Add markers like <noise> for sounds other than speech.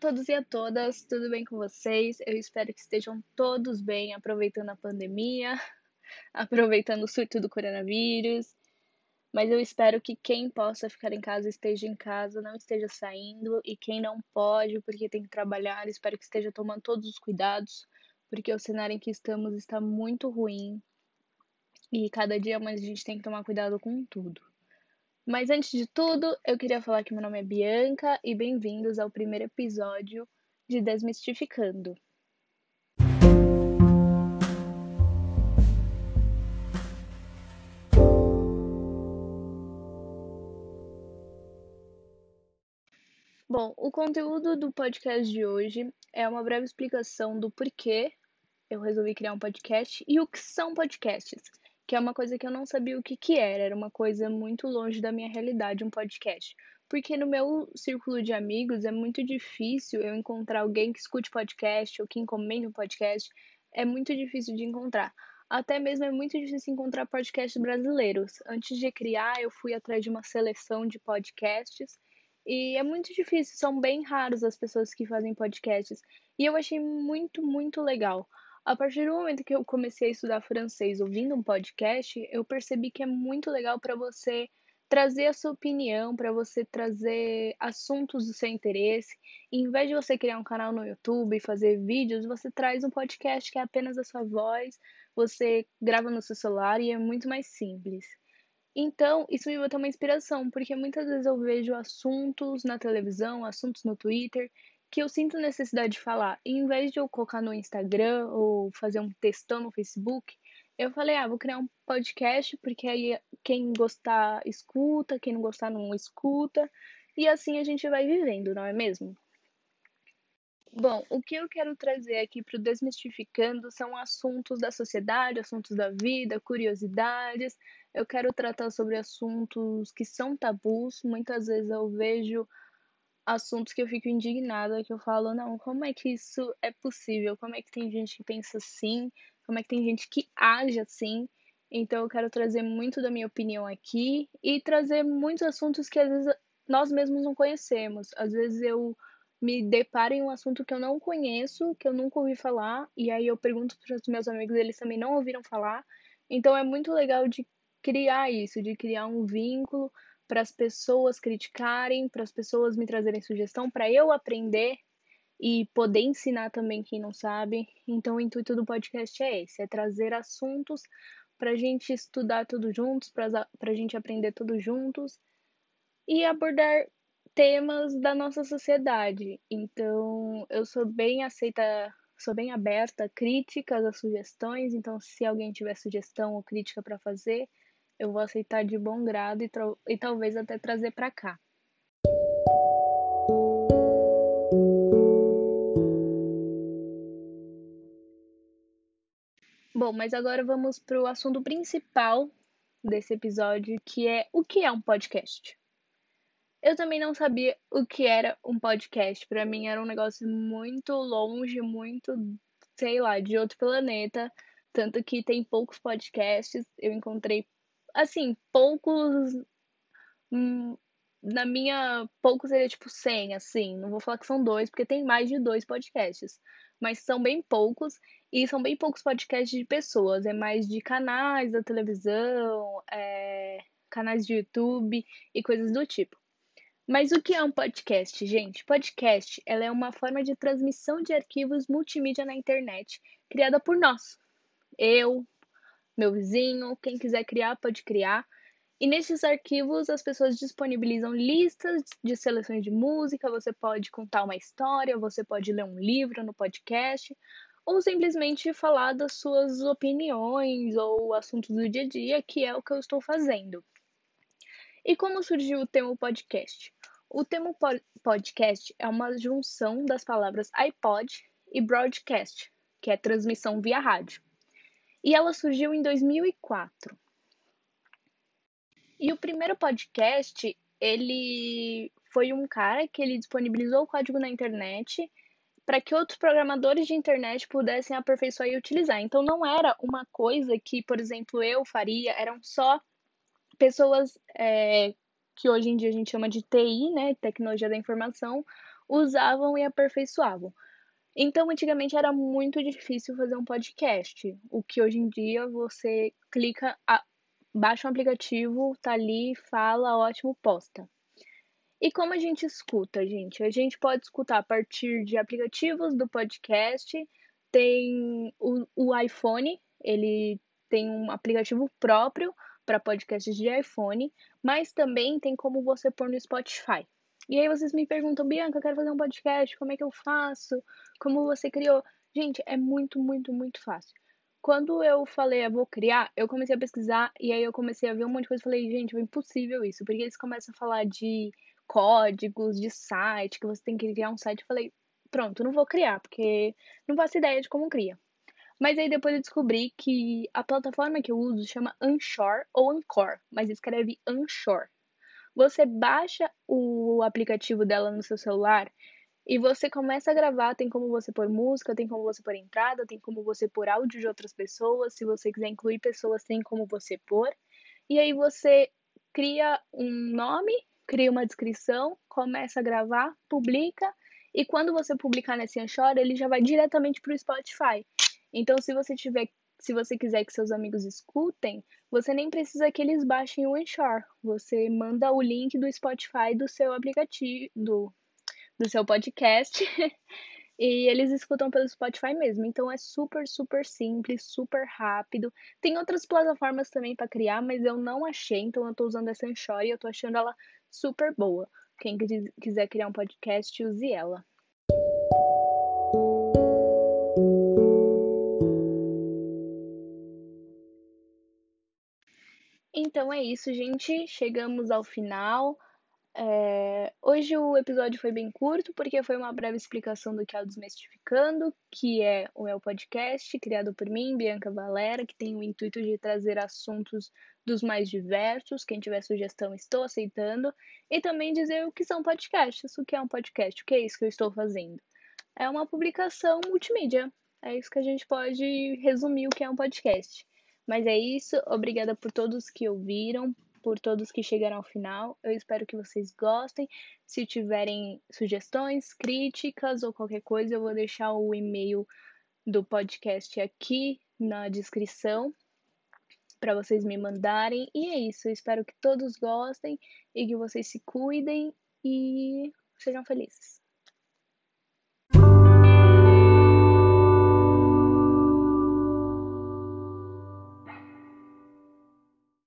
todos e a todas, tudo bem com vocês? Eu espero que estejam todos bem, aproveitando a pandemia, <laughs> aproveitando o surto do coronavírus. Mas eu espero que quem possa ficar em casa esteja em casa, não esteja saindo, e quem não pode porque tem que trabalhar, espero que esteja tomando todos os cuidados, porque o cenário em que estamos está muito ruim e cada dia mais a gente tem que tomar cuidado com tudo. Mas antes de tudo, eu queria falar que meu nome é Bianca e bem-vindos ao primeiro episódio de Desmistificando. Bom, o conteúdo do podcast de hoje é uma breve explicação do porquê eu resolvi criar um podcast e o que são podcasts que é uma coisa que eu não sabia o que, que era, era uma coisa muito longe da minha realidade, um podcast. Porque no meu círculo de amigos é muito difícil eu encontrar alguém que escute podcast ou que encomende um podcast, é muito difícil de encontrar. Até mesmo é muito difícil encontrar podcasts brasileiros. Antes de criar, eu fui atrás de uma seleção de podcasts e é muito difícil, são bem raros as pessoas que fazem podcasts. E eu achei muito, muito legal. A partir do momento que eu comecei a estudar francês ouvindo um podcast, eu percebi que é muito legal para você trazer a sua opinião, para você trazer assuntos do seu interesse. E, em vez de você criar um canal no YouTube e fazer vídeos, você traz um podcast que é apenas a sua voz, você grava no seu celular e é muito mais simples. Então, isso me botou uma inspiração, porque muitas vezes eu vejo assuntos na televisão, assuntos no Twitter, que eu sinto necessidade de falar. E em vez de eu colocar no Instagram ou fazer um textão no Facebook, eu falei, ah, vou criar um podcast, porque aí quem gostar escuta, quem não gostar não escuta, e assim a gente vai vivendo, não é mesmo? Bom, o que eu quero trazer aqui para o Desmistificando são assuntos da sociedade, assuntos da vida, curiosidades. Eu quero tratar sobre assuntos que são tabus. Muitas vezes eu vejo assuntos que eu fico indignada, que eu falo, não, como é que isso é possível? Como é que tem gente que pensa assim? Como é que tem gente que age assim? Então eu quero trazer muito da minha opinião aqui e trazer muitos assuntos que às vezes nós mesmos não conhecemos. Às vezes eu me deparo em um assunto que eu não conheço, que eu nunca ouvi falar, e aí eu pergunto para os meus amigos, eles também não ouviram falar. Então é muito legal de criar isso, de criar um vínculo para as pessoas criticarem, para as pessoas me trazerem sugestão, para eu aprender e poder ensinar também quem não sabe. Então, o intuito do podcast é esse: é trazer assuntos para a gente estudar tudo juntos, para a gente aprender tudo juntos e abordar temas da nossa sociedade. Então, eu sou bem aceita, sou bem aberta a críticas, a sugestões. Então, se alguém tiver sugestão ou crítica para fazer, eu vou aceitar de bom grado e, e talvez até trazer para cá. Bom, mas agora vamos para o assunto principal desse episódio, que é o que é um podcast. Eu também não sabia o que era um podcast. Para mim era um negócio muito longe, muito, sei lá, de outro planeta. Tanto que tem poucos podcasts. Eu encontrei assim, poucos. Hum, na minha. Poucos seria tipo 100, assim. Não vou falar que são dois, porque tem mais de dois podcasts. Mas são bem poucos. E são bem poucos podcasts de pessoas. É mais de canais da televisão, é, canais de YouTube e coisas do tipo. Mas o que é um podcast, gente? Podcast ela é uma forma de transmissão de arquivos multimídia na internet, criada por nós. Eu, meu vizinho, quem quiser criar, pode criar. E nesses arquivos as pessoas disponibilizam listas de seleções de música, você pode contar uma história, você pode ler um livro no podcast, ou simplesmente falar das suas opiniões ou assuntos do dia a dia, que é o que eu estou fazendo. E como surgiu o termo podcast? O termo podcast é uma junção das palavras iPod e broadcast, que é transmissão via rádio e ela surgiu em 2004. E o primeiro podcast, ele foi um cara que ele disponibilizou o código na internet para que outros programadores de internet pudessem aperfeiçoar e utilizar. Então não era uma coisa que, por exemplo, eu faria, eram só pessoas é, que hoje em dia a gente chama de TI, né, tecnologia da informação, usavam e aperfeiçoavam. Então, antigamente era muito difícil fazer um podcast, o que hoje em dia você clica, a, baixa um aplicativo, tá ali, fala, ótimo, posta. E como a gente escuta, gente? A gente pode escutar a partir de aplicativos do podcast, tem o, o iPhone, ele tem um aplicativo próprio para podcasts de iPhone, mas também tem como você pôr no Spotify. E aí vocês me perguntam, Bianca, eu quero fazer um podcast, como é que eu faço? Como você criou? Gente, é muito, muito, muito fácil. Quando eu falei, eu vou criar, eu comecei a pesquisar e aí eu comecei a ver um monte de coisa e falei, gente, é impossível isso, porque eles começam a falar de códigos, de site, que você tem que criar um site. Eu falei, pronto, não vou criar, porque não faço ideia de como cria. Mas aí depois eu descobri que a plataforma que eu uso chama Anchor ou Anchor, mas escreve Anchor. Você baixa o aplicativo dela no seu celular e você começa a gravar. Tem como você pôr música, tem como você pôr entrada, tem como você pôr áudio de outras pessoas. Se você quiser incluir pessoas, tem como você pôr. E aí você cria um nome, cria uma descrição, começa a gravar, publica. E quando você publicar nesse Anchor, ele já vai diretamente para o Spotify. Então, se você tiver se você quiser que seus amigos escutem, você nem precisa que eles baixem o Anchor. Você manda o link do Spotify do seu aplicativo, do, do seu podcast, <laughs> e eles escutam pelo Spotify mesmo. Então é super, super simples, super rápido. Tem outras plataformas também para criar, mas eu não achei, então eu tô usando essa Anchor e eu tô achando ela super boa. Quem quiser criar um podcast, use ela. Então é isso, gente. Chegamos ao final. É... Hoje o episódio foi bem curto, porque foi uma breve explicação do que é o Desmistificando, que é o meu podcast, criado por mim, Bianca Valera, que tem o intuito de trazer assuntos dos mais diversos. Quem tiver sugestão, estou aceitando. E também dizer o que são podcasts, o que é um podcast, o que é isso que eu estou fazendo. É uma publicação multimídia. É isso que a gente pode resumir o que é um podcast. Mas é isso. Obrigada por todos que ouviram, por todos que chegaram ao final. Eu espero que vocês gostem. Se tiverem sugestões, críticas ou qualquer coisa, eu vou deixar o e-mail do podcast aqui na descrição para vocês me mandarem. E é isso. Eu espero que todos gostem e que vocês se cuidem e sejam felizes.